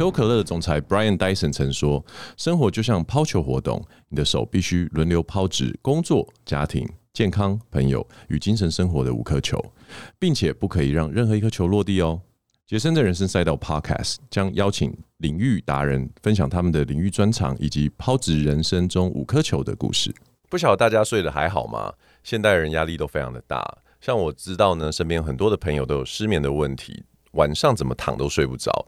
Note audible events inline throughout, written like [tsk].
可口可乐的总裁 Brian Dyson 曾说：“生活就像抛球活动，你的手必须轮流抛掷工作、家庭、健康、朋友与精神生活的五颗球，并且不可以让任何一颗球落地哦。”杰森的人生赛道 Podcast 将邀请领域达人分享他们的领域专长以及抛掷人生中五颗球的故事。不晓得大家睡得还好吗？现代人压力都非常的大，像我知道呢，身边很多的朋友都有失眠的问题，晚上怎么躺都睡不着。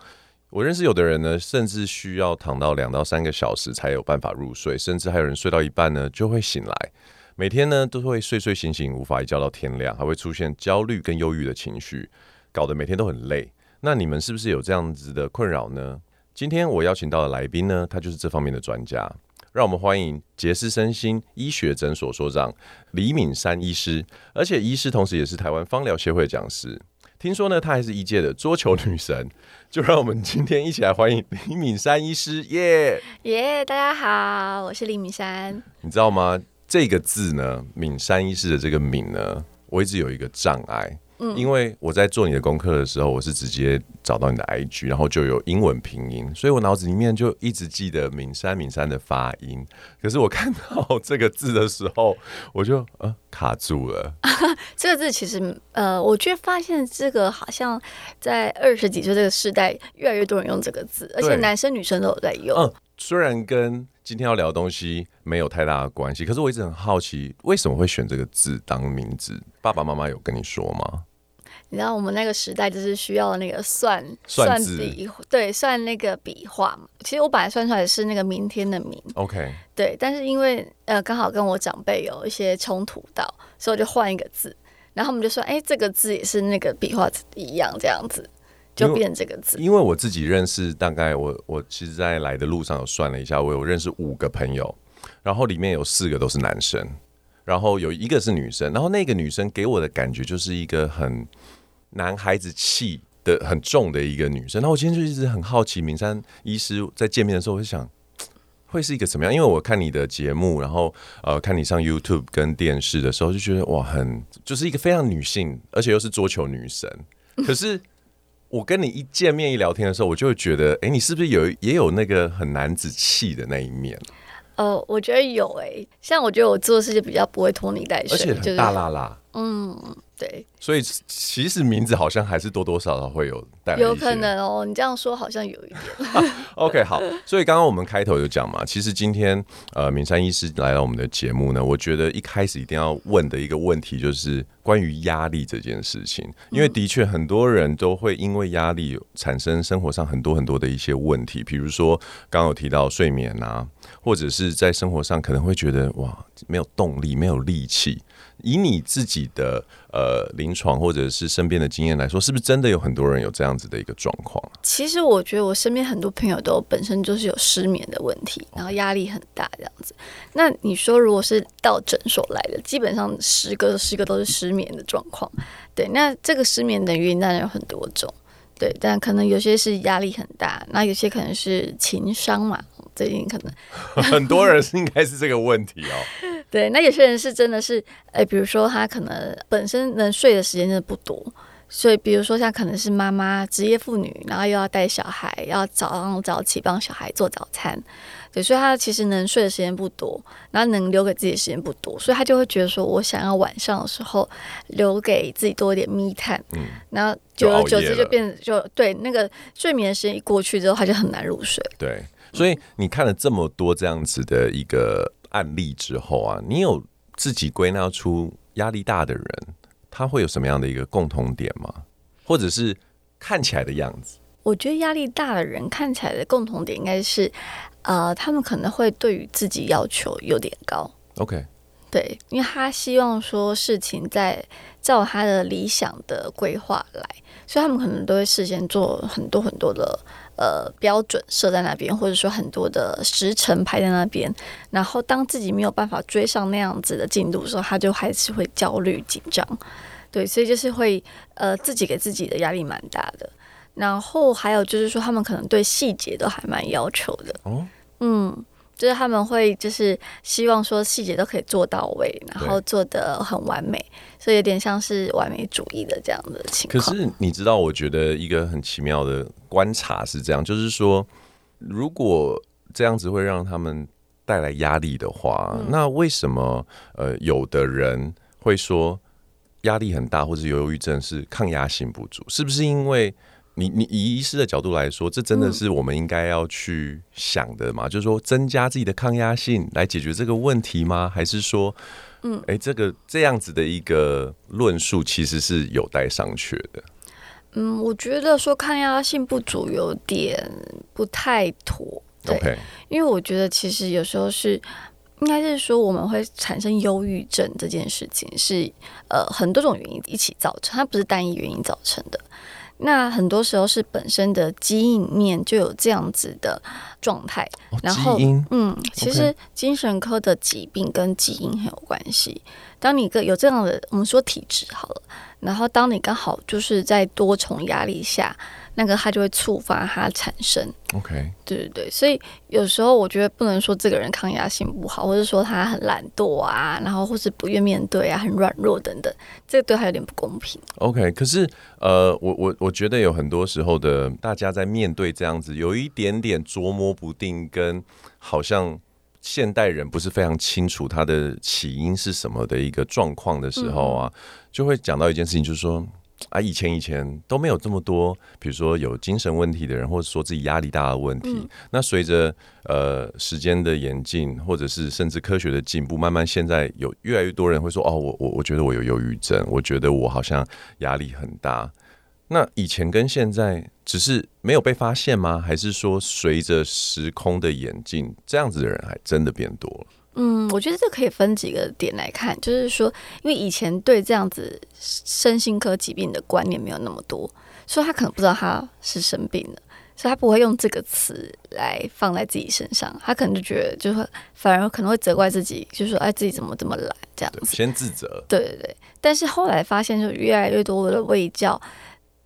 我认识有的人呢，甚至需要躺到两到三个小时才有办法入睡，甚至还有人睡到一半呢就会醒来。每天呢都会睡睡醒醒，无法一觉到天亮，还会出现焦虑跟忧郁的情绪，搞得每天都很累。那你们是不是有这样子的困扰呢？今天我邀请到的来宾呢，他就是这方面的专家，让我们欢迎杰斯身心医学诊所所长李敏山医师，而且医师同时也是台湾芳疗协会的讲师。听说呢，她还是一届的桌球女神。[laughs] 就让我们今天一起来欢迎李敏珊医师，耶耶！大家好，我是李敏珊。你知道吗？这个字呢，敏珊医师的这个“敏”呢，我一直有一个障碍。嗯，因为我在做你的功课的时候，我是直接找到你的 IG，然后就有英文拼音，所以我脑子里面就一直记得敏山、敏山的发音。可是我看到这个字的时候，我就呃卡住了。[laughs] 这个字其实呃，我却发现这个好像在二十几岁这个时代，越来越多人用这个字，而且男生女生都有在用。嗯，虽然跟今天要聊的东西没有太大的关系，可是我一直很好奇，为什么会选这个字当名字？爸爸妈妈有跟你说吗？你知道我们那个时代就是需要那个算算笔，对，算那个笔画嘛。其实我本来算出来是那个明天的明，OK，对。但是因为呃刚好跟我长辈有一些冲突到，所以我就换一个字。然后他们就说：“哎，这个字也是那个笔画一样，这样子就变这个字。”因为我自己认识，大概我我其实，在来的路上有算了一下，我有认识五个朋友，然后里面有四个都是男生，然后有一个是女生，然后那个女生给我的感觉就是一个很。男孩子气的很重的一个女生，那我今天就一直很好奇，明山医师在见面的时候，我就想 [tsk] 会是一个什么样？因为我看你的节目，然后呃看你上 YouTube 跟电视的时候，就觉得哇，很就是一个非常女性，而且又是桌球女神。[laughs] 可是我跟你一见面一聊天的时候，我就会觉得，哎，你是不是有也有那个很男子气的那一面？呃，我觉得有诶、欸，像我觉得我做事情比较不会拖泥带水，而且很大啦啦。就是、嗯。对，所以其实名字好像还是多多少少会有带来，有可能哦。你这样说好像有一点。OK，[laughs] 好。所以刚刚我们开头有讲嘛，其实今天呃，敏山医师来到我们的节目呢，我觉得一开始一定要问的一个问题就是关于压力这件事情，因为的确很多人都会因为压力产生生活上很多很多的一些问题，比如说刚刚有提到睡眠啊，或者是在生活上可能会觉得哇，没有动力，没有力气。以你自己的呃临床或者是身边的经验来说，是不是真的有很多人有这样子的一个状况？其实我觉得我身边很多朋友都本身就是有失眠的问题，然后压力很大这样子。那你说如果是到诊所来的，基本上十个十个都是失眠的状况。对，那这个失眠的原因当然有很多种，对，但可能有些是压力很大，那有些可能是情商嘛。最近可能 [laughs] 很多人是应该是这个问题哦。对，那有些人是真的是，哎，比如说他可能本身能睡的时间真的不多，所以比如说像可能是妈妈职业妇女，然后又要带小孩，要早上早起帮小孩做早餐，对，所以他其实能睡的时间不多，然后能留给自己的时间不多，所以他就会觉得说我想要晚上的时候留给自己多一点密探嗯，然后久而久之就变成就对那个睡眠的时间一过去之后，他就很难入睡。对，所以你看了这么多这样子的一个。案例之后啊，你有自己归纳出压力大的人，他会有什么样的一个共同点吗？或者是看起来的样子？我觉得压力大的人看起来的共同点应该是，呃，他们可能会对于自己要求有点高。OK，对，因为他希望说事情在照他的理想的规划来，所以他们可能都会事先做很多很多的呃标准设在那边，或者说很多的时程排在那边。然后当自己没有办法追上那样子的进度的时候，他就还是会焦虑紧张。对，所以就是会呃自己给自己的压力蛮大的。然后还有就是说，他们可能对细节都还蛮要求的。哦，嗯。就是他们会就是希望说细节都可以做到位，然后做的很完美，所以有点像是完美主义的这样的情况。可是你知道，我觉得一个很奇妙的观察是这样，就是说，如果这样子会让他们带来压力的话，嗯、那为什么呃有的人会说压力很大，或者忧郁症是抗压性不足？是不是因为？你你以医师的角度来说，这真的是我们应该要去想的吗？嗯、就是说，增加自己的抗压性来解决这个问题吗？还是说，嗯，哎、欸，这个这样子的一个论述其实是有待商榷的。嗯，我觉得说抗压性不足有点不太妥。对，Okay. 因为我觉得其实有时候是应该是说我们会产生忧郁症这件事情是呃很多种原因一起造成，它不是单一原因造成的。那很多时候是本身的基因里面就有这样子的状态，哦、然后嗯，其实精神科的疾病跟基因很有关系。当你个有这样的，我们说体质好了，然后当你刚好就是在多重压力下。那个他就会触发他产生，OK，对对对，所以有时候我觉得不能说这个人抗压性不好，或者说他很懒惰啊，然后或是不愿面对啊，很软弱等等，这个对他有点不公平。OK，可是呃，我我我觉得有很多时候的大家在面对这样子有一点点捉摸不定，跟好像现代人不是非常清楚他的起因是什么的一个状况的时候啊，嗯、就会讲到一件事情，就是说。啊，以前以前都没有这么多，比如说有精神问题的人，或者说自己压力大的问题。嗯、那随着呃时间的演进，或者是甚至科学的进步，慢慢现在有越来越多人会说：“哦，我我我觉得我有忧郁症，我觉得我好像压力很大。”那以前跟现在只是没有被发现吗？还是说随着时空的演进，这样子的人还真的变多了？嗯，我觉得这可以分几个点来看，就是说，因为以前对这样子身心科疾病的观念没有那么多，所以他可能不知道他是生病了，所以他不会用这个词来放在自己身上，他可能就觉得，就会反而可能会责怪自己，就说哎，自己怎么这么懒这样子，先自责。对对对，但是后来发现，就越来越多的卫教，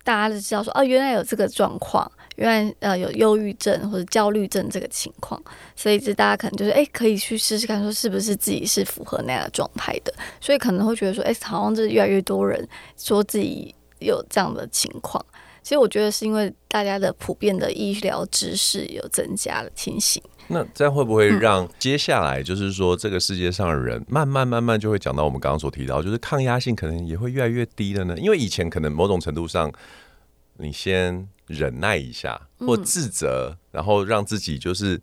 大家就知道说，哦，原来有这个状况。原来呃有忧郁症或者焦虑症这个情况，所以这大家可能就是哎可以去试试看，说是不是自己是符合那样的状态的，所以可能会觉得说哎好像这越来越多人说自己有这样的情况，其实我觉得是因为大家的普遍的医疗知识有增加了情形。那这样会不会让接下来就是说这个世界上的人慢慢慢慢就会讲到我们刚刚所提到，就是抗压性可能也会越来越低了呢？因为以前可能某种程度上你先。忍耐一下，或自责，嗯、然后让自己就是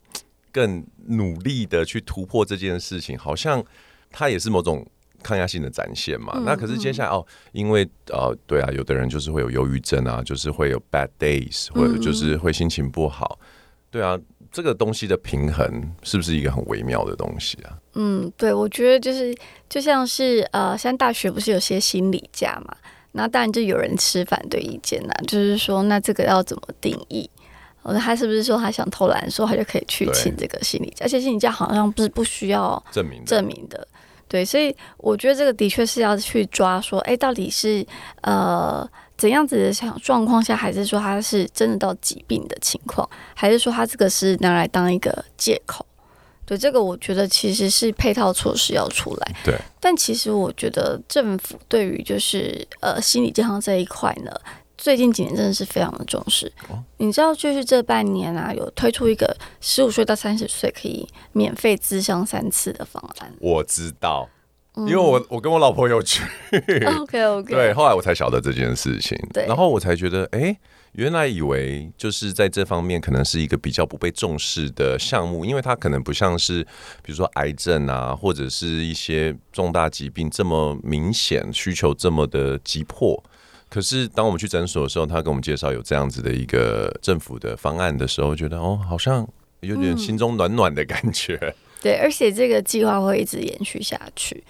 更努力的去突破这件事情，好像它也是某种抗压性的展现嘛。嗯、那可是接下来哦，因为呃，对啊，有的人就是会有忧郁症啊，就是会有 bad days，或者就是会心情不好。嗯、对啊，这个东西的平衡是不是一个很微妙的东西啊？嗯，对，我觉得就是就像是呃，现在大学不是有些心理假嘛？那当然就有人持反对意见啦，就是说，那这个要怎么定义？他是不是说他想偷懒的时候，他就可以去请这个心理假？而且心理假好像不是不需要证明证明的。对，所以我觉得这个的确是要去抓说，哎，到底是呃怎样子的想状况下，还是说他是真的到疾病的情况，还是说他这个是拿来当一个借口？对，这个我觉得其实是配套措施要出来。对，但其实我觉得政府对于就是呃心理健康这一块呢，最近几年真的是非常的重视。哦、你知道，就是这半年啊，有推出一个十五岁到三十岁可以免费咨商三次的方案。我知道，因为我我跟我老婆有去。嗯、OK OK。对，后来我才晓得这件事情。对，然后我才觉得，哎。原来以为就是在这方面可能是一个比较不被重视的项目，因为它可能不像是比如说癌症啊，或者是一些重大疾病这么明显需求这么的急迫。可是当我们去诊所的时候，他跟我们介绍有这样子的一个政府的方案的时候，觉得哦，好像有点心中暖暖的感觉。对，而且这个计划会一直延续下去。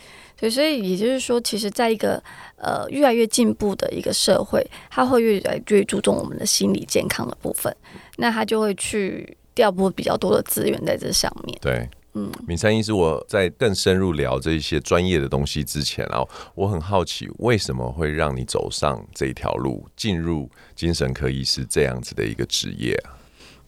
对，所以也就是说，其实在一个呃越来越进步的一个社会，他会越来越注重我们的心理健康的部分，那他就会去调拨比较多的资源在这上面。对。嗯，敏珊医师，我在更深入聊这些专业的东西之前啊，我很好奇，为什么会让你走上这条路，进入精神科医师这样子的一个职业啊？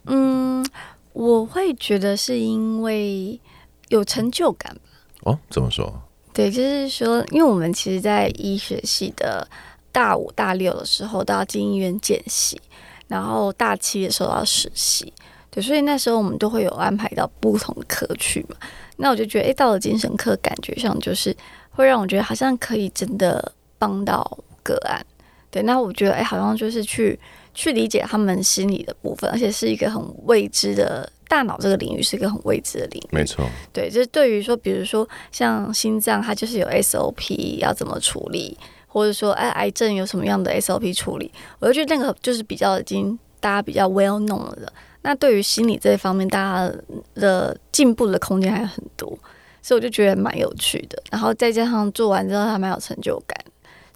嗯，我会觉得是因为有成就感。哦，怎么说？对，就是说，因为我们其实，在医学系的大五、大六的时候都要进医院见习，然后大七的时候要实习。对所以那时候我们都会有安排到不同的科去嘛，那我就觉得，哎，到了精神科，感觉上就是会让我觉得好像可以真的帮到个案。对，那我觉得，哎，好像就是去去理解他们心理的部分，而且是一个很未知的大脑这个领域，是一个很未知的领域。没错，对，就是对于说，比如说像心脏，它就是有 SOP 要怎么处理，或者说，哎，癌症有什么样的 SOP 处理，我就觉得那个就是比较已经大家比较 well known 了的。那对于心理这一方面，大家的进步的空间还很多，所以我就觉得蛮有趣的。然后再加上做完之后还蛮有成就感，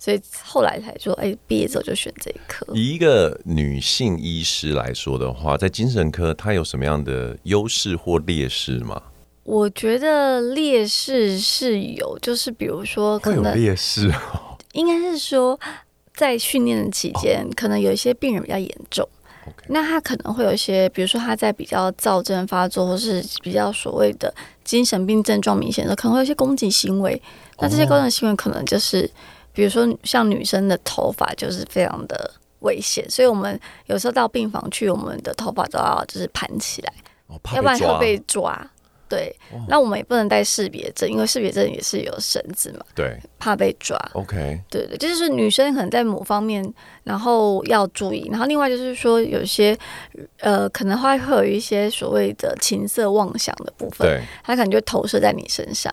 所以后来才说，哎，毕业之后就选这一科。以一个女性医师来说的话，在精神科，她有什么样的优势或劣势吗？我觉得劣势是有，就是比如说可能，会有劣势哦，应该是说在训练的期间，可能有一些病人比较严重。那他可能会有一些，比如说他在比较躁症发作，或是比较所谓的精神病症状明显的，可能会有一些攻击行为。那这些攻击行为可能就是，比如说像女生的头发就是非常的危险，所以我们有时候到病房去，我们的头发都要就是盘起来，要不然会被抓。对，那我们也不能带识别证，因为识别证也是有绳子嘛。对，怕被抓。OK。对对，就是女生可能在某方面，然后要注意。然后另外就是说，有些呃，可能会会有一些所谓的情色妄想的部分，对，他可能就投射在你身上。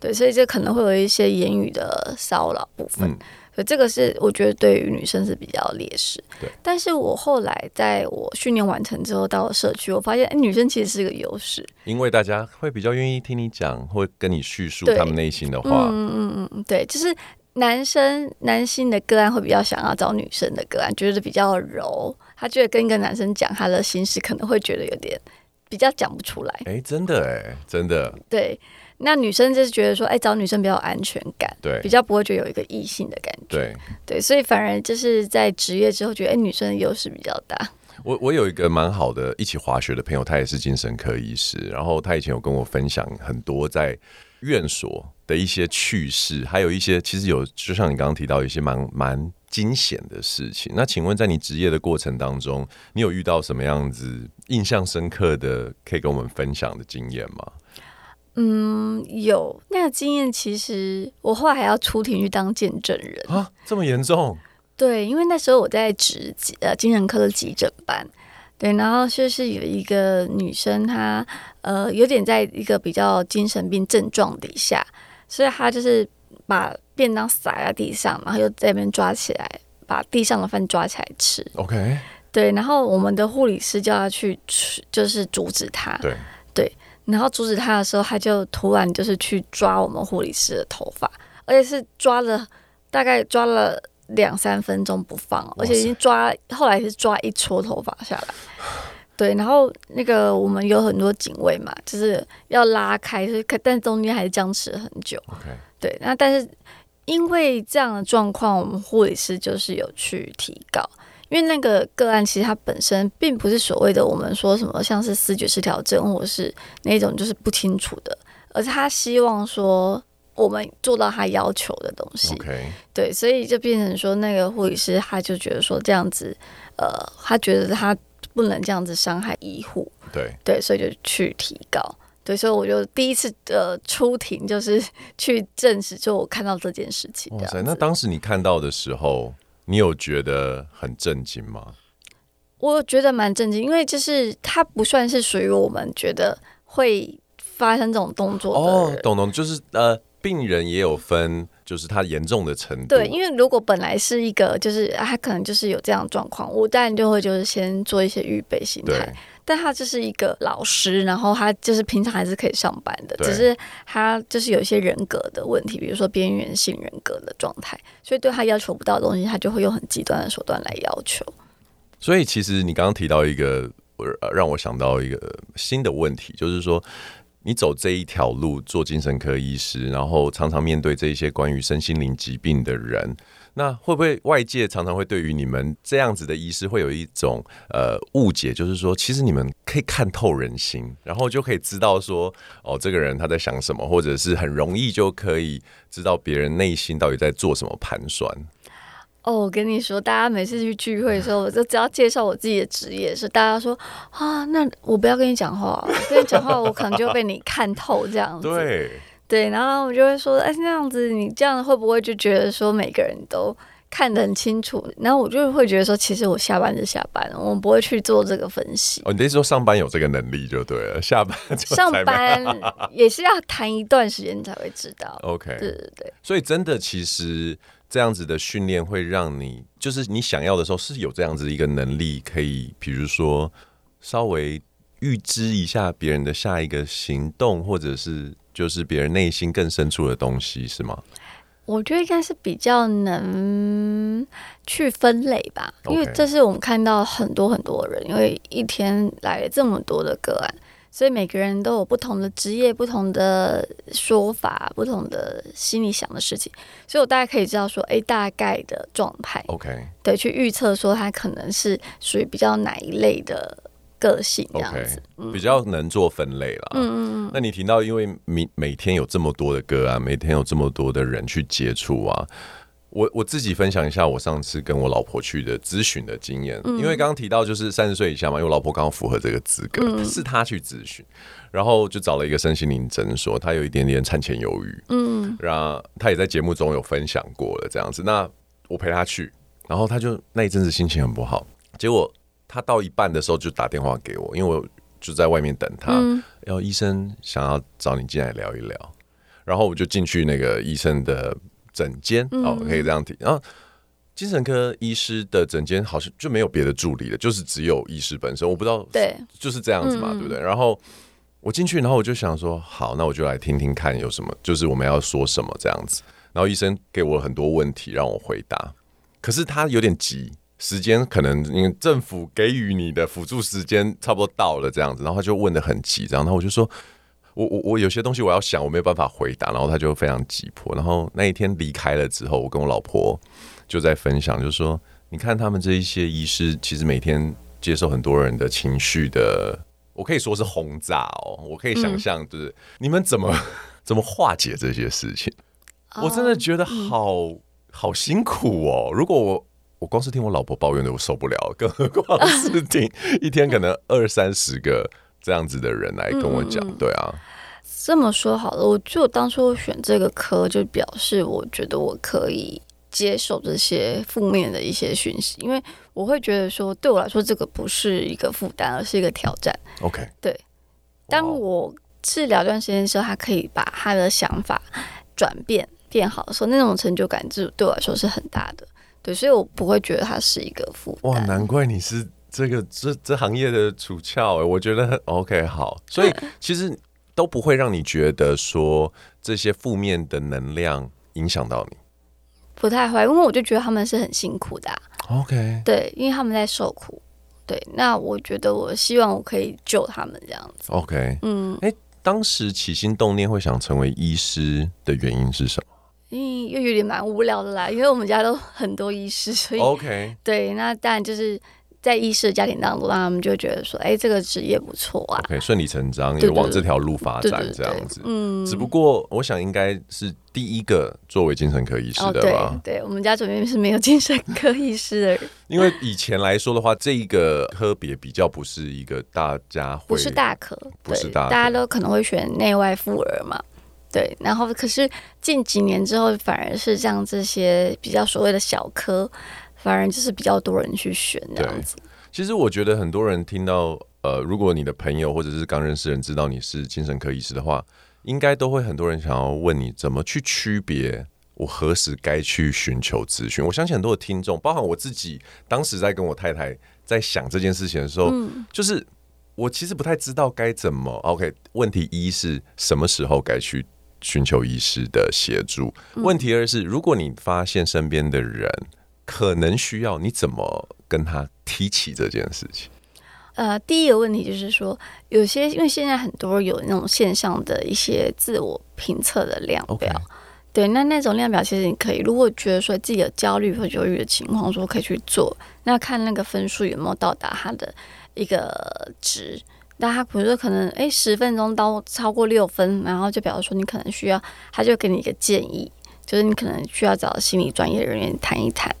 对，所以这可能会有一些言语的骚扰部分。嗯所以这个是我觉得对于女生是比较劣势。对，但是我后来在我训练完成之后到了社区，我发现，哎，女生其实是个优势，因为大家会比较愿意听你讲，会跟你叙述他们内心的话。嗯嗯嗯，对，就是男生男性的个案会比较想要找女生的个案，觉得比较柔，他觉得跟一个男生讲他的心事，可能会觉得有点比较讲不出来。哎，真的哎，真的。对。那女生就是觉得说，哎，找女生比较有安全感，对，比较不会觉得有一个异性的感觉，对，对，所以反而就是在职业之后，觉得哎，女生的优势比较大。我我有一个蛮好的一起滑雪的朋友，他也是精神科医师，然后他以前有跟我分享很多在院所的一些趣事，还有一些其实有，就像你刚刚提到一些蛮蛮惊险的事情。那请问，在你职业的过程当中，你有遇到什么样子印象深刻的可以跟我们分享的经验吗？嗯，有那个经验，其实我后来还要出庭去当见证人啊，这么严重？对，因为那时候我在值呃精神科的急诊班，对，然后就是有一个女生，她呃有点在一个比较精神病症状底下，所以她就是把便当撒在地上，然后又在那边抓起来，把地上的饭抓起来吃。OK，对，然后我们的护理师就要去就是阻止她。对对。然后阻止他的时候，他就突然就是去抓我们护理师的头发，而且是抓了大概抓了两三分钟不放，而且已经抓后来是抓一撮头发下来。对，然后那个我们有很多警卫嘛，就是要拉开，就是但中间还是僵持了很久。对，那但是因为这样的状况，我们护理师就是有去提告。因为那个个案其实它本身并不是所谓的我们说什么像是思觉失调症，或者是那种就是不清楚的，而是他希望说我们做到他要求的东西。对，所以就变成说那个护理师他就觉得说这样子，呃，他觉得他不能这样子伤害医护。对对，所以就去提高。对，所以我就第一次呃出庭就是 [laughs] 去证实，就我看到这件事情。哇塞，那当时你看到的时候。你有觉得很震惊吗？我觉得蛮震惊，因为就是他不算是属于我们觉得会发生这种动作的。哦，懂懂，就是呃，病人也有分。就是他严重的程度。对，因为如果本来是一个，就是他可能就是有这样的状况，我当然就会就是先做一些预备心态。但他就是一个老师，然后他就是平常还是可以上班的，只是他就是有一些人格的问题，比如说边缘性人格的状态，所以对他要求不到的东西，他就会用很极端的手段来要求。所以其实你刚刚提到一个，让我想到一个新的问题，就是说你走这一条路做精神科医师，然后常常面对这些关于身心灵疾病的人。那会不会外界常常会对于你们这样子的医师会有一种呃误解，就是说其实你们可以看透人心，然后就可以知道说哦这个人他在想什么，或者是很容易就可以知道别人内心到底在做什么盘算。哦，我跟你说，大家每次去聚会的时候，我就只要介绍我自己的职业，是大家说啊，那我不要跟你讲话，跟你讲话我可能就被你看透这样子。对。对，然后我就会说，哎，那样子你这样会不会就觉得说每个人都看得很清楚？然后我就会觉得说，其实我下班就下班了，我们不会去做这个分析。哦，你的意思说上班有这个能力就对了，下班就上班 [laughs] 也是要谈一段时间才会知道。OK，对对对。所以真的，其实这样子的训练会让你，就是你想要的时候是有这样子一个能力，可以比如说稍微预知一下别人的下一个行动，或者是。就是别人内心更深处的东西，是吗？我觉得应该是比较能去分类吧因为这是我们看到很多很多人，因为一天来了这么多的个案，所以每个人都有不同的职业、不同的说法、不同的心里想的事情，所以我大概可以知道说，哎，大概的状态，OK，对，去预测说他可能是属于比较哪一类的。个性这样子，okay, 比较能做分类了。嗯嗯嗯。那你提到，因为每每天有这么多的歌啊，每天有这么多的人去接触啊，我我自己分享一下我上次跟我老婆去的咨询的经验。嗯、因为刚刚提到就是三十岁以下嘛，因为我老婆刚好符合这个资格，嗯、是她去咨询，然后就找了一个身心灵诊所，她有一点点产前忧郁，嗯，然后她也在节目中有分享过了这样子。那我陪她去，然后她就那一阵子心情很不好，结果。她到一半的时候就打电话给我，因为我就在外面等她。嗯、然后医生想要找你进来聊一聊，然后我就进去那个医生的诊间，嗯、哦，可以这样提。然后精神科医师的诊间好像就没有别的助理了，就是只有医师本身。我不知道，对，就是这样子嘛，嗯、对不对？然后我进去，然后我就想说，好，那我就来听听看有什么，就是我们要说什么这样子。然后医生给我很多问题让我回答，可是他有点急。时间可能因为政府给予你的辅助时间差不多到了这样子，然后他就问的很急，然后我就说，我我我有些东西我要想，我没有办法回答，然后他就非常急迫。然后那一天离开了之后，我跟我老婆就在分享，就是说，你看他们这一些医师，其实每天接受很多人的情绪的，我可以说是轰炸哦，我可以想象，就是你们怎么怎么化解这些事情，我真的觉得好好辛苦哦。如果我我光是听我老婆抱怨的，我受不了，更何况是听一天可能二三十个这样子的人来跟我讲，对啊。这么说好了，我就当初选这个科，就表示我觉得我可以接受这些负面的一些讯息，因为我会觉得说，对我来说，这个不是一个负担，而是一个挑战。OK，对。当我治疗一段时间的时候，他可以把他的想法转变变好的时候，那种成就感，就对我来说是很大的。对，所以我不会觉得它是一个负担。哇，难怪你是这个这这行业的主翘哎，我觉得很 OK 好，所以其实都不会让你觉得说这些负面的能量影响到你，不太会，因为我就觉得他们是很辛苦的啊。OK，对，因为他们在受苦。对，那我觉得我希望我可以救他们这样子。OK，嗯，哎，当时起心动念会想成为医师的原因是什么？嗯，又有点蛮无聊的啦，因为我们家都很多医师，所以 OK，对，那当然就是在医师的家庭当中，那他们就觉得说，哎，这个职业不错啊，OK，顺理成章也往这条路发展这样子。嗯，只不过我想应该是第一个作为精神科医师的吧？哦、对，对，我们家这边是没有精神科医师的人，[laughs] 因为以前来说的话，这一个科别比较不是一个大家会不是大科，不是大家都可能会选内外妇儿嘛。对，然后可是近几年之后，反而是像这些比较所谓的小科，反而就是比较多人去选这样子。其实我觉得很多人听到，呃，如果你的朋友或者是刚认识人知道你是精神科医师的话，应该都会很多人想要问你怎么去区别我何时该去寻求咨询？我相信很多的听众，包含我自己，当时在跟我太太在想这件事情的时候，嗯、就是我其实不太知道该怎么。OK，问题一是什么时候该去寻求医师的协助？嗯、问题二是，如果你发现身边的人可能需要，你怎么跟他提起这件事情？呃，第一个问题就是说，有些因为现在很多有那种线上的一些自我评测的量表，Okay. 对，那那种量表其实你可以，如果觉得说自己有焦虑或忧郁的情况，说可以去做，那看那个分数有没有到达他的一个值。那他比如说可能哎十分钟到超过六分，然后就表示说你可能需要，他就给你一个建议，就是你可能需要找心理专业人员谈一谈。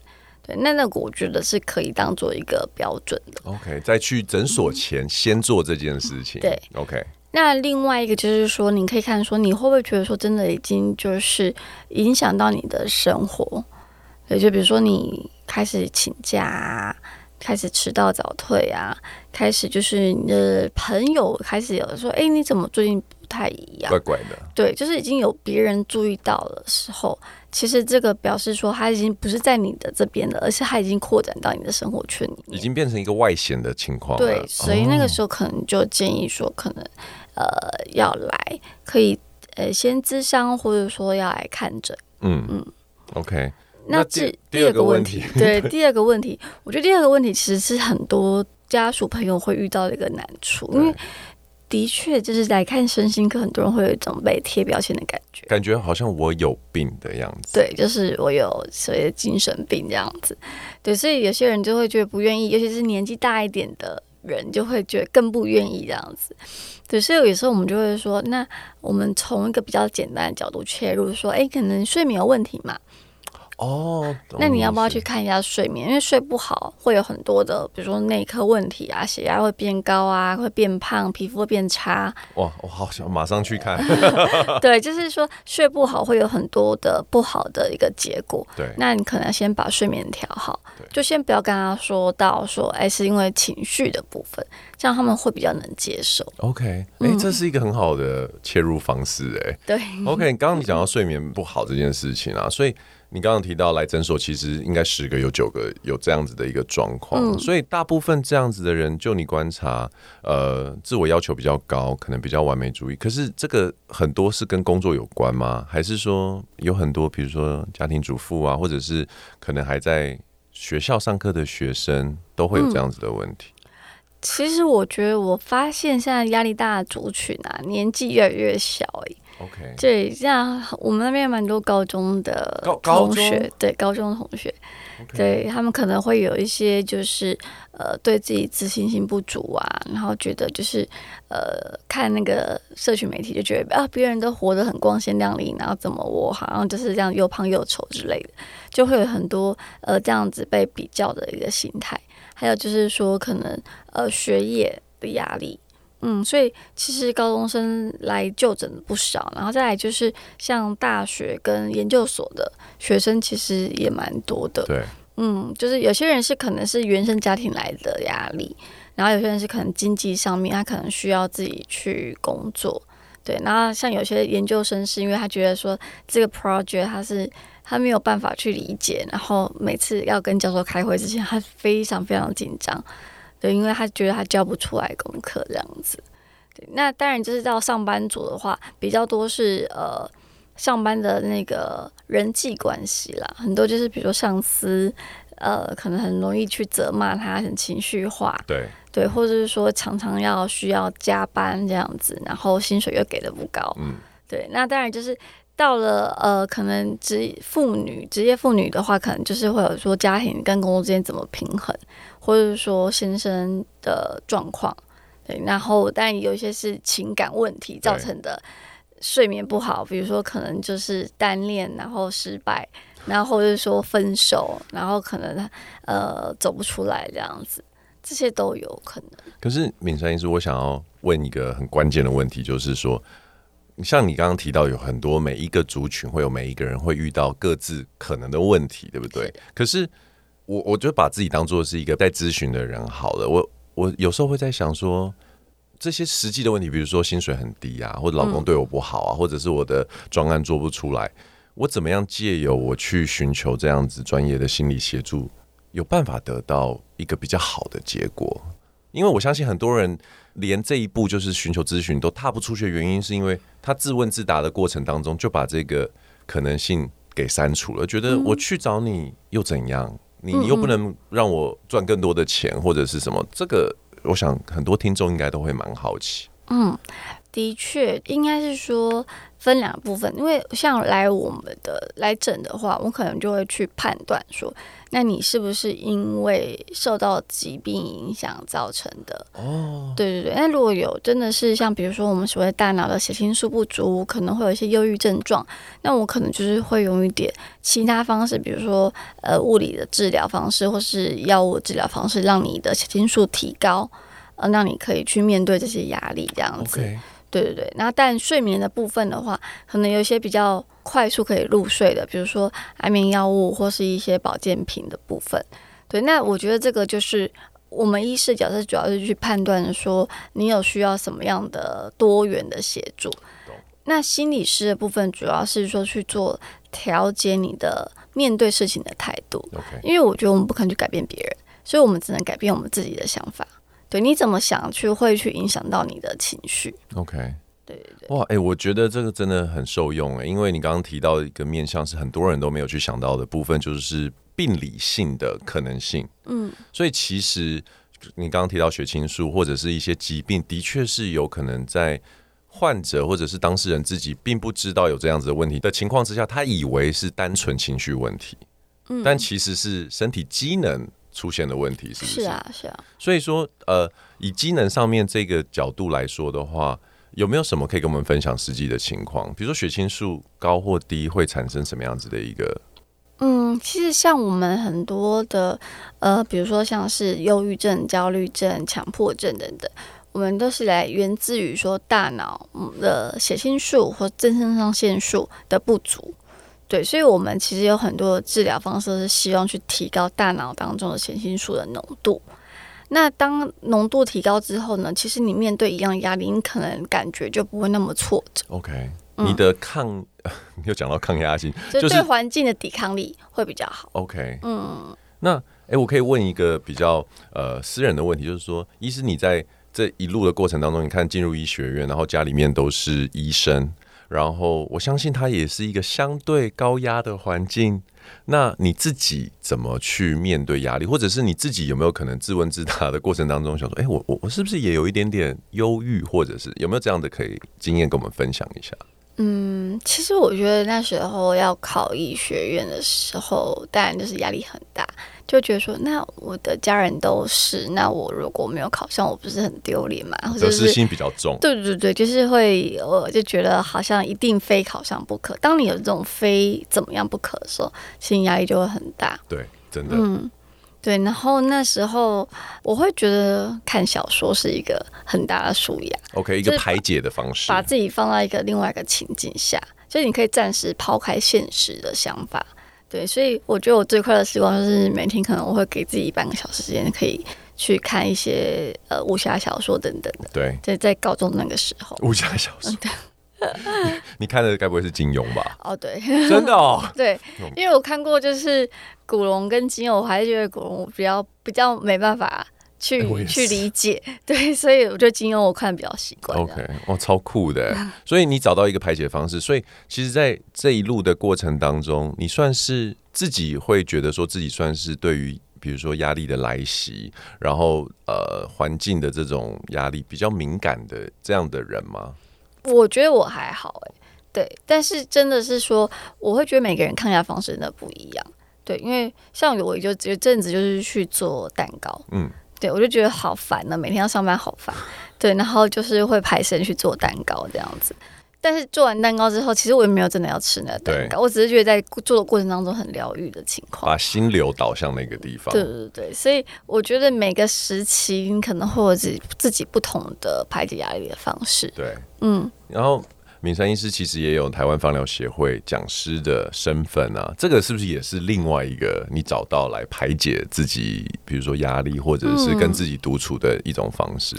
对，那那个我觉得是可以当做一个标准的。OK，在去诊所前先做这件事情。对，OK。那另外一个就是说，你可以看说，你会不会觉得说，真的已经就是影响到你的生活？对，就比如说你开始请假啊，开始迟到早退啊，开始就是你的朋友开始有的说，哎，你怎么最近不太一样？怪怪的。对，就是已经有别人注意到的时候，其实这个表示说，他已经不是在你的这边了，而是他已经扩展到你的生活圈里面，已经变成一个外显的情况。对，所以那个时候可能就建议说，可能。呃，要来可以呃先咨商，或者说要来看诊。嗯嗯，OK。那这第二个问题，对 [laughs] 第二个问题，我觉得第二个问题其实是很多家属朋友会遇到的一个难处，因为的确就是来看身心科，很多人会有一种被贴标签的感觉，感觉好像我有病的样子。对，就是我有所谓的精神病这样子。对，所以有些人就会觉得不愿意，尤其是年纪大一点的人，就会觉得更不愿意这样子。对，所以有时候我们就会说，那我们从一个比较简单的角度切入，说，哎，可能睡眠有问题嘛。哦，那你要不要去看一下睡眠？因为睡不好会有很多的，比如说内科问题啊，血压会变高啊，会变胖，皮肤会变差。哇，我好想马上去看。[laughs] 对，就是说睡不好会有很多的不好的一个结果。对，那你可能先把睡眠调好，就先不要跟他说到说，哎，是因为情绪的部分，这样他们会比较能接受。OK，哎，嗯，这是一个很好的切入方式，哎。对。OK，刚刚你讲到睡眠不好这件事情啊，所以。你刚刚提到来诊所，其实应该十个有九个有这样子的一个状况，嗯、所以大部分这样子的人，就你观察，呃，自我要求比较高，可能比较完美主义。可是这个很多是跟工作有关吗？还是说有很多，比如说家庭主妇啊，或者是可能还在学校上课的学生，都会有这样子的问题？嗯、其实我觉得，我发现现在压力大的族群啊，年纪越来越小哎。OK，对，像我们那边蛮多高中的同学，对高中同学，Okay. 对他们可能会有一些就是呃对自己自信心不足啊，然后觉得就是呃看那个社群媒体就觉得啊别人都活得很光鲜亮丽，然后怎么我好像就是这样又胖又丑之类的，就会有很多呃这样子被比较的一个心态，还有就是说可能呃学业的压力。嗯，所以其实高中生来就诊的不少，然后再来就是像大学跟研究所的学生，其实也蛮多的。对，嗯，就是有些人是可能是原生家庭来的压力，然后有些人是可能经济上面他可能需要自己去工作。对，然后像有些研究生是因为他觉得说这个 project 他是他没有办法去理解，然后每次要跟教授开会之前，他非常非常紧张。对，因为他觉得他教不出来功课这样子。对，那当然就是到上班族的话，比较多是呃上班的那个人际关系啦，很多就是比如说上司呃可能很容易去责骂他，很情绪化。对对，或者是说常常要需要加班这样子，然后薪水又给的不高。嗯，对，那当然就是。到了呃，可能职妇女职业妇女的话，可能就是会有说家庭跟工作之间怎么平衡，或者是说先生的状况，对，然后但有一些是情感问题造成的睡眠不好，比如说可能就是单恋然后失败，然后或者说分手，然后可能呃走不出来这样子，这些都有可能。可是敏山医师，我想要问一个很关键的问题，就是说。像你刚刚提到，有很多每一个族群会有每一个人会遇到各自可能的问题，对不对？是可是我我就把自己当做是一个在咨询的人好了。我我有时候会在想说，这些实际的问题，比如说薪水很低啊，或者老公对我不好啊，嗯、或者是我的专案做不出来，我怎么样借由我去寻求这样子专业的心理协助，有办法得到一个比较好的结果？因为我相信很多人连这一步就是寻求咨询都踏不出去的原因，是因为他自问自答的过程当中就把这个可能性给删除了，觉得我去找你又怎样？你又不能让我赚更多的钱或者是什么？这个我想很多听众应该都会蛮好奇。嗯。的确，应该是说分两部分，因为像来我们的来诊的话，我可能就会去判断说，那你是不是因为受到疾病影响造成的？哦，对对对。那如果有真的是像比如说我们所谓大脑的血清素不足，可能会有一些忧郁症状，那我可能就是会用一点其他方式，比如说呃物理的治疗方式，或是药物治疗方式，让你的血清素提高，呃，让你可以去面对这些压力，这样子。Okay. 对对对，那但睡眠的部分的话，可能有一些比较快速可以入睡的，比如说安眠药物或是一些保健品的部分。对，那我觉得这个就是我们医师角色主要是去判断说你有需要什么样的多元的协助。那心理师的部分主要是说去做调节你的面对事情的态度。因为我觉得我们不可能去改变别人，所以我们只能改变我们自己的想法。对，你怎么想去会去影响到你的情绪？OK，对对对，哇，哎、欸，我觉得这个真的很受用哎，因为你刚刚提到一个面向是很多人都没有去想到的部分，就是病理性的可能性。嗯，所以其实你刚刚提到血清素或者是一些疾病，的确是有可能在患者或者是当事人自己并不知道有这样子的问题的情况之下，他以为是单纯情绪问题，嗯，但其实是身体机能。出现的问题是不是？是啊，是啊。所以说，呃，以机能上面这个角度来说的话，有没有什么可以跟我们分享实际的情况？比如说血清素高或低会产生什么样子的一个？嗯，其实像我们很多的，呃，比如说像是忧郁症、焦虑症、强迫症等等，我们都是来源自于说大脑的血清素或正肾上腺素的不足。对，所以，我们其实有很多的治疗方式是希望去提高大脑当中的血清素的浓度。那当浓度提高之后呢，其实你面对一样压力，你可能感觉就不会那么挫折。OK，你的抗，[laughs] 又讲到抗压性，就是对环境的抵抗力会比较好。OK，嗯，那哎，我可以问一个比较呃私人的问题，就是说，医师你在这一路的过程当中，你看进入医学院，然后家里面都是医生。然后我相信它也是一个相对高压的环境。那你自己怎么去面对压力，或者是你自己有没有可能自问自答的过程当中想说，哎，我我我是不是也有一点点忧郁，或者是有没有这样的可以经验跟我们分享一下？嗯，其实我觉得那时候要考医学院的时候，当然就是压力很大。就觉得说，那我的家人都是，那我如果没有考上，我不是很丢脸嘛？或者得失心比较重。对对对，就是会，我就觉得好像一定非考上不可。当你有这种非怎么样不可的时候，心理压力就会很大。对，真的。嗯，对。然后那时候我会觉得看小说是一个很大的舒压。OK，一个排解的方式，把自己放到一个另外一个情境下，所以你可以暂时抛开现实的想法。对，所以我觉得我最快的时光就是每天可能我会给自己半个小时时间，可以去看一些呃武侠小说等等的。对，在在高中那个时候，武侠小说。你，[laughs] 你看的该不会是金庸吧？[laughs] 哦，对，真的哦。[laughs] 对，因为我看过就是古龙跟金庸，我还是觉得古龙比较比较没办法。去、欸、去理解，对，所以我觉得金庸我看比较习惯。OK，哇，超酷的！所以你找到一个排解方式，所以其实，在这一路的过程当中，你算是自己会觉得说自己算是对于比如说压力的来袭，然后呃环境的这种压力比较敏感的这样的人吗？我觉得我还好，哎，对，但是真的是说，我会觉得每个人抗压方式真的不一样，对，因为像我就有阵子就是去做蛋糕，嗯。对，我就觉得好烦呢，每天要上班好烦。对，然后就是会排身去做蛋糕这样子。但是做完蛋糕之后，其实我也没有真的要吃那个蛋糕，我只是觉得在做的过程当中很疗愈的情况。把心流导向那个地方。对对对，所以我觉得每个时期你可能会有自己自己不同的排解压力的方式。对，嗯，然后。敏山医师其实也有台湾放疗协会讲师的身份啊，这个是不是也是另外一个你找到来排解自己，比如说压力或者是跟自己独处的一种方式？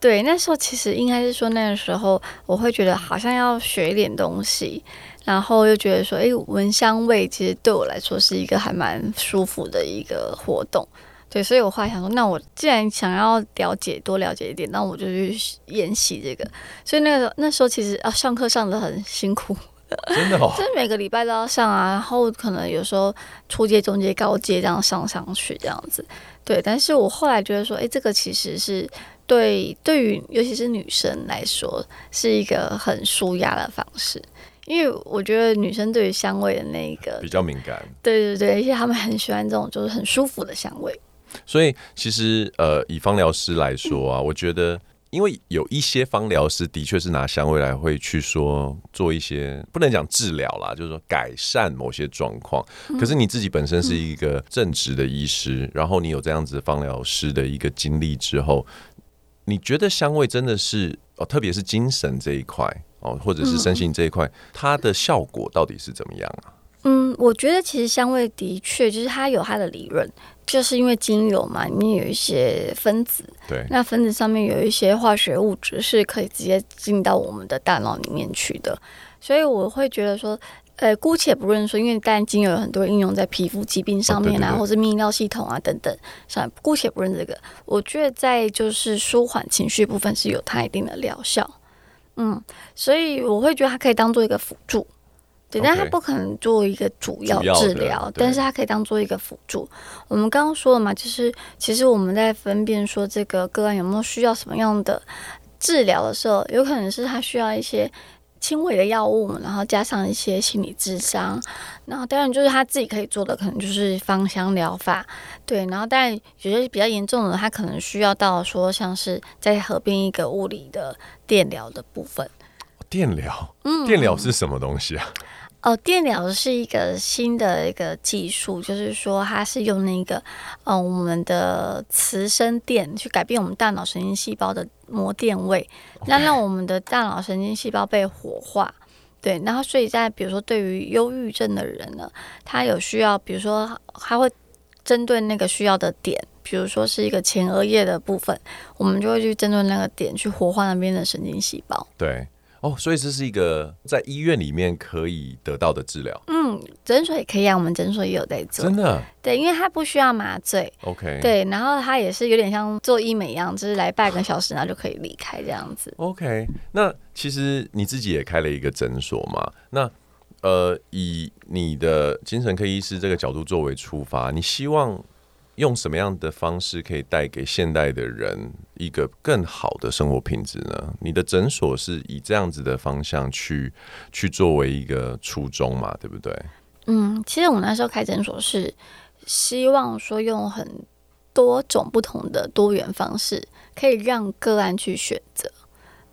对，那时候其实应该是说那个时候我会觉得好像要学一点东西，然后又觉得说，哎，闻香味其实对我来说是一个还蛮舒服的一个活动。对，所以我后来想说，那我既然想要了解多了解一点，那我就去研习这个。所以那个那时候其实啊，上课上的很辛苦，[laughs] 真的哦，[laughs] 就是每个礼拜都要上啊，然后可能有时候初阶、中阶、高阶这样上上去这样子。对，但是我后来觉得说，哎，这个其实是对对于尤其是女生来说，是一个很舒压的方式。因为我觉得女生对于香味的那个比较敏感，对对对，而且她们很喜欢这种就是很舒服的香味。所以其实呃，以芳疗师来说啊，我觉得，因为有一些芳疗师的确是拿香味来会去说做一些不能讲治疗啦，就是说改善某些状况。可是你自己本身是一个正直的医师，然后你有这样子芳疗师的一个经历之后，你觉得香味真的是哦，特别是精神这一块哦，或者是身心这一块，它的效果到底是怎么样啊？嗯，我觉得其实香味的确就是它有它的理论。就是因为精油嘛，里面有一些分子，对，那分子上面有一些化学物质是可以直接进到我们的大脑里面去的，所以我会觉得说，呃，姑且不论说，因为当然精油有很多应用在皮肤疾病上面啊，哦、对对对，或者泌尿系统啊等等，算姑且不论这个，我觉得在就是舒缓情绪部分是有它一定的疗效，嗯，所以我会觉得它可以当做一个辅助。对，但它不可能做一个主要治疗，但是它可以当做一个辅助。我们刚刚说了嘛，就是其实我们在分辨说这个个案有没有需要什么样的治疗的时候，有可能是他需要一些轻微的药物，然后加上一些心理智商，然后当然就是他自己可以做的，可能就是芳香疗法。对，然后但有些比较严重的，他可能需要到说像是再合并一个物理的电疗的部分。电疗，嗯，电疗是什么东西啊？哦，电疗是一个新的一个技术，就是说它是用那个，嗯、呃，我们的磁生电去改变我们大脑神经细胞的膜电位，那.让我们的大脑神经细胞被活化。对，然后所以在比如说对于忧郁症的人呢，他有需要，比如说他会针对那个需要的点，比如说是一个前额叶的部分，我们就会去针对那个点去活化那边的神经细胞。对。哦，所以这是一个在医院里面可以得到的治疗。嗯，诊所也可以啊，我们诊所也有在做。真的？对，因为它不需要麻醉。OK。对，然后它也是有点像做医美一样，就是来半个小时，然后就可以离开这样子。OK。那其实你自己也开了一个诊所嘛？那呃，以你的精神科医师这个角度作为出发，你希望？用什么样的方式可以带给现代的人一个更好的生活品质呢？你的诊所是以这样子的方向去去作为一个初衷嘛，对不对？嗯，其实我们那时候开诊所是希望说用很多种不同的多元方式，可以让个案去选择，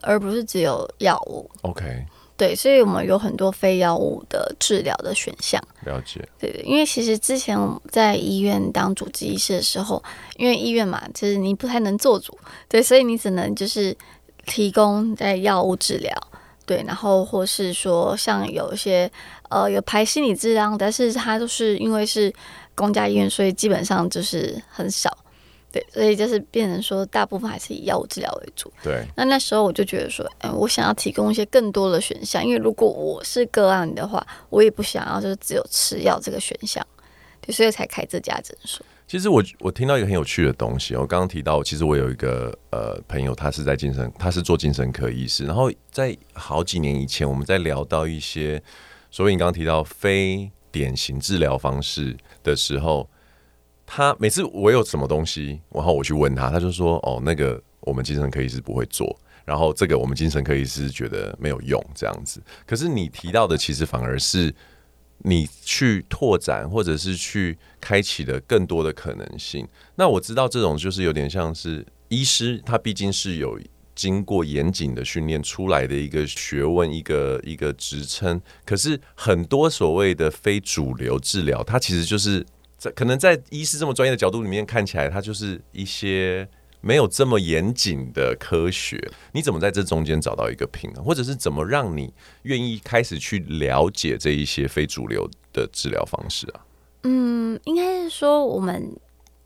而不是只有药物。OK。对，所以我们有很多非药物的治疗的选项。了解。对对，因为其实之前我在医院当主治医师的时候，因为医院嘛，就是你不太能做主，对，所以你只能就是提供在药物治疗，对，然后或是说像有一些呃有排心理治疗，但是它都是因为是公家医院，所以基本上就是很少。对，所以就是变成说，大部分还是以药物治疗为主。对，那那时候我就觉得说，嗯，我想要提供一些更多的选项，因为如果我是个案的话，我也不想要就是只有吃药这个选项，对，所以才开这家诊所。其实我我听到一个很有趣的东西，我刚刚提到，其实我有一个呃朋友，他是在精神，他是做精神科医师，然后在好几年以前，我们在聊到一些，所以你刚刚提到非典型治疗方式的时候。他每次我有什么东西，然后我去问他，他就说：“哦，那个我们精神科医师不会做，然后这个我们精神科医师觉得没有用，这样子。”可是你提到的，其实反而是你去拓展，或者是去开启了更多的可能性。那我知道这种就是有点像是医师，他毕竟是有经过严谨的训练出来的一个学问，一个一个职称。可是很多所谓的非主流治疗，它其实就是。在可能在医师这么专业的角度里面看起来，它就是一些没有这么严谨的科学。你怎么在这中间找到一个平衡，或者是怎么让你愿意开始去了解这一些非主流的治疗方式啊？嗯，应该是说我们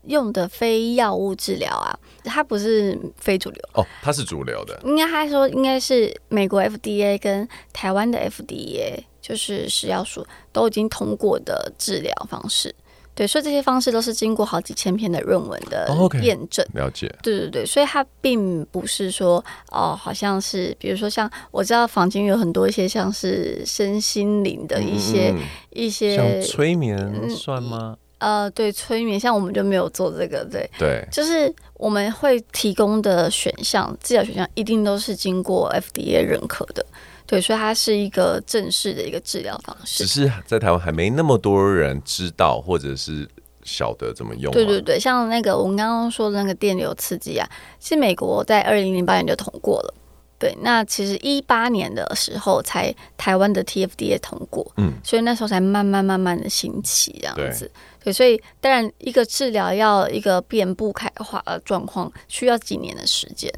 用的非药物治疗啊，它不是非主流哦，它是主流的。应该他说应该是美国 FDA 跟台湾的 FDA，就是食药署都已经通过的治疗方式。对，所以这些方式都是经过好几千篇的论文的验证。了解。对对对，所以它并不是说哦，好像是比如说像我知道坊间有很多一些像是身心灵的一些、嗯、一些像催眠算吗？呃，对，催眠像我们就没有做这个，对对，就是我们会提供的选项，治疗选项一定都是经过 FDA 认可的。对，所以它是一个正式的一个治疗方式，只是在台湾还没那么多人知道，或者是晓得怎么用。对对对，像那个我们刚刚说的那个电流刺激啊，其实美国在二零零八年就通过了。对，那其实一八年的时候才台湾的 TFDA 通过，嗯，所以那时候才慢慢慢慢的兴起这样子。对，对，所以当然一个治疗要一个遍布开花的状况，需要几年的时间。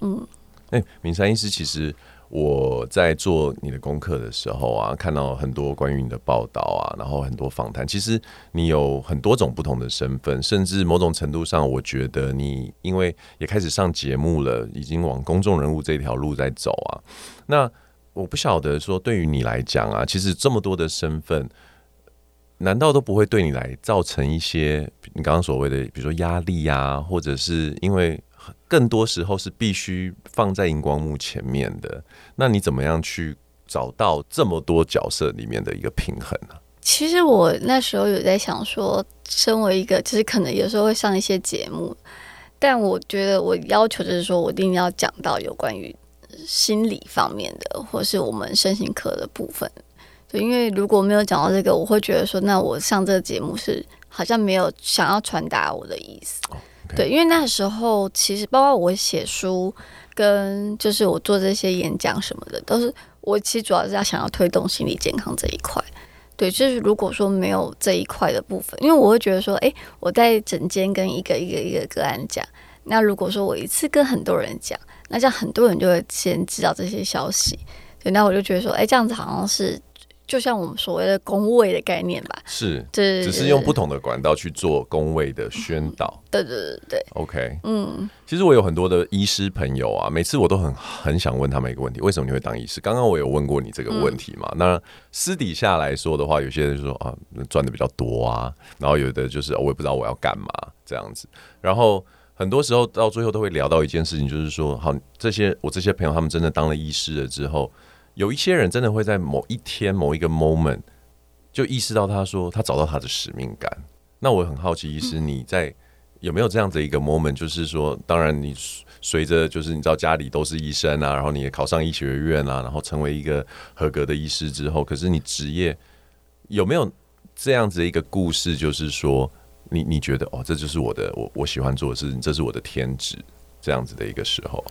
嗯，哎，明山医师其实。我在做你的功课的时候啊，看到很多关于你的报道啊，然后很多访谈。其实你有很多种不同的身份，甚至某种程度上，我觉得你因为也开始上节目了，已经往公众人物这条路在走啊。那我不晓得说，对于你来讲啊，其实这么多的身份，难道都不会对你来造成一些你刚刚所谓的，比如说压力啊，或者是因为？更多时候是必须放在荧光幕前面的，那你怎么样去找到这么多角色里面的一个平衡呢？其实我那时候有在想说，身为一个，就是可能有时候会上一些节目，但我觉得我要求就是说我一定要讲到有关于心理方面的，或是我们身心科的部分。就因为如果没有讲到这个，我会觉得说，那我上这个节目是好像没有想要传达我的意思。对，因为那时候其实包括我写书，跟就是我做这些演讲什么的，都是我其实主要是要想要推动心理健康这一块。对，就是如果说没有这一块的部分，因为我会觉得说，哎，我在诊间跟一个一个一个个案讲，那如果说我一次跟很多人讲，那这样很多人就会先知道这些消息。对，那我就觉得说，哎，这样子好像是。就像我们所谓的工位的概念吧，是，对，只是用不同的管道去做工位的宣导。对对对对，OK，嗯，其实我有很多的医师朋友啊，每次我都很很想问他们一个问题：为什么你会当医师？刚刚我有问过你这个问题嘛？嗯、那私底下来说的话，有些人就说啊，赚的比较多啊，然后有的就是我也不知道我要干嘛这样子。然后很多时候到最后都会聊到一件事情，就是说，好，这些我这些朋友他们真的当了医师了之后。有一些人真的会在某一天某一个 moment 就意识到，他说他找到他的使命感。那我很好奇，医师你在有没有这样的一个 moment？就是说，当然你随着就是你知道家里都是医生啊，然后你也考上医学院啊，然后成为一个合格的医师之后，可是你职业有没有这样子的一个故事？就是说，你你觉得哦，这就是我的我我喜欢做的事情，这是我的天职，这样子的一个时候。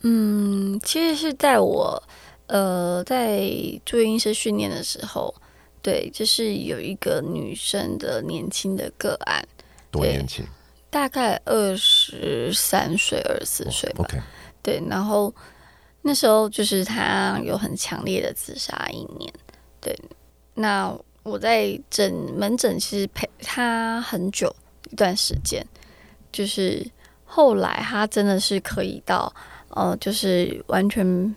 嗯，其实是在我。呃，在住院医师训练的时候，对，就是有一个女生的年轻的个案，多年轻，大概二十三岁、二十四岁吧。Okay. 对，然后那时候就是她有很强烈的自杀意念。对，那我在诊门诊其实陪她很久一段时间，就是后来她真的是可以到呃，就是完全。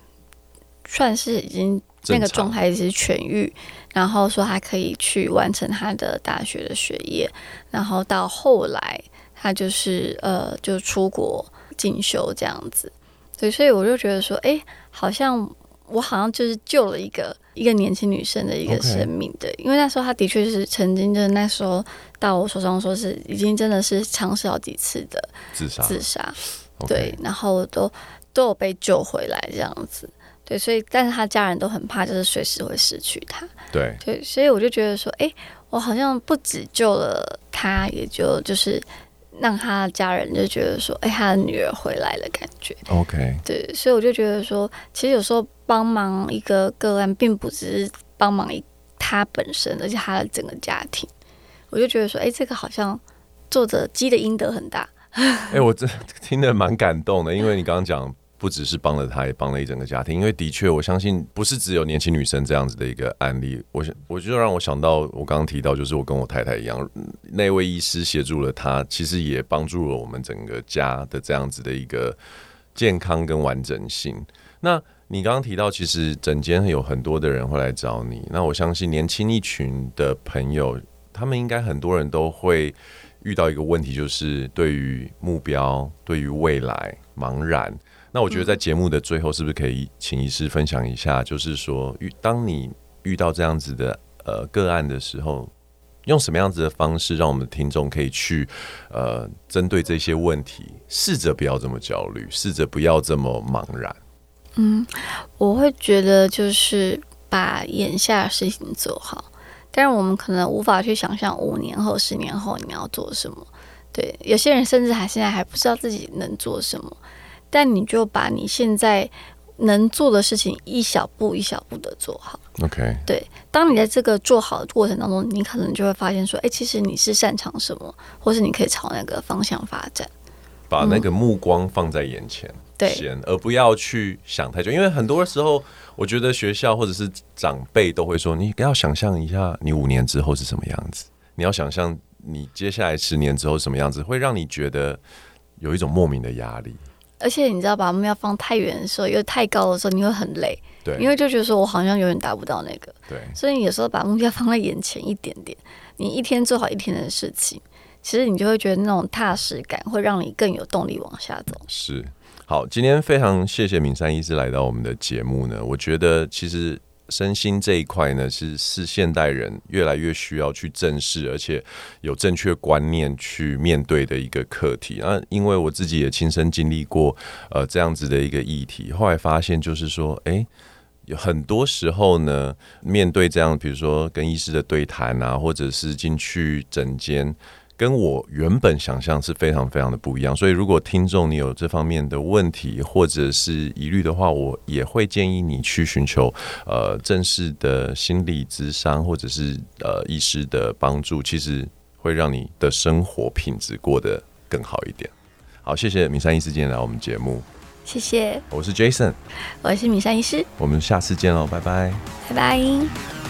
算是已经那个状态是痊愈，然后说他可以去完成他的大学的学业，然后到后来他就是呃就出国进修这样子，对，所以我就觉得说，哎，好像我好像就是救了一个一个年轻女生的一个生命，对，因为那时候他的确是曾经就是那时候到我手上说是已经真的是尝试好几次的自杀自杀，对，然后都都有被救回来这样子。对，所以但是他家人都很怕，就是随时会失去他。对对，所以我就觉得说，哎，我好像不止救了他，也就就是让他的家人就觉得说，哎，他的女儿回来了，感觉。OK。对，所以我就觉得说，其实有时候帮忙一个个案，并不只是帮忙一他本身，而且他的整个家庭。我就觉得说，哎，这个好像作者积的阴德很大。哎，我这 [laughs] 听得蛮感动的，因为你刚刚讲。不只是帮了他，也帮了一整个家庭。因为的确，我相信不是只有年轻女生这样子的一个案例。我想，我就让我想到，我刚刚提到，就是我跟我太太一样，那位医师协助了他，其实也帮助了我们整个家的这样子的一个健康跟完整性。那你刚刚提到，其实整间有很多的人会来找你。那我相信年轻一群的朋友，他们应该很多人都会遇到一个问题，就是对于目标、对于未来茫然。那我觉得在节目的最后，是不是可以请医师分享一下，就是说，遇当你遇到这样子的呃个案的时候，用什么样子的方式，让我们的听众可以去呃针对这些问题，试着不要这么焦虑，试着不要这么茫然。嗯，我会觉得就是把眼下的事情做好，但是我们可能无法去想象五年后、十年后你要做什么。对，有些人甚至还现在还不知道自己能做什么，但你就把你现在能做的事情一小步一小步的做好。OK，对，当你在这个做好的过程当中，你可能就会发现说，哎，其实你是擅长什么，或是你可以朝那个方向发展。把那个目光放在眼前。嗯先，而不要去想太久，因为很多时候，我觉得学校或者是长辈都会说，你要想象一下你五年之后是什么样子，你要想象你接下来十年之后是什么样子，会让你觉得有一种莫名的压力。而且你知道，把目标放太远的时候，又太高的时候，你会很累。对，因为就觉得说我好像永远达不到那个。对，所以你有时候把目标放在眼前一点点，你一天做好一天的事情，其实你就会觉得那种踏实感会让你更有动力往下走。是。好，今天非常谢谢明山医师来到我们的节目呢。我觉得其实身心这一块呢，是是现代人越来越需要去正视，而且有正确观念去面对的一个课题。那因为我自己也亲身经历过呃这样子的一个议题，后来发现就是说，诶，有很多时候呢，面对这样，比如说跟医师的对谈啊，或者是进去诊间。跟我原本想象是非常非常的不一样，所以如果听众你有这方面的问题或者是疑虑的话，我也会建议你去寻求呃正式的心理咨商或者是呃医师的帮助，其实会让你的生活品质过得更好一点。好，谢谢米山医师今天来我们节目，谢谢，我是 Jason，我是米山医师，我们下次见喽，拜拜，拜拜。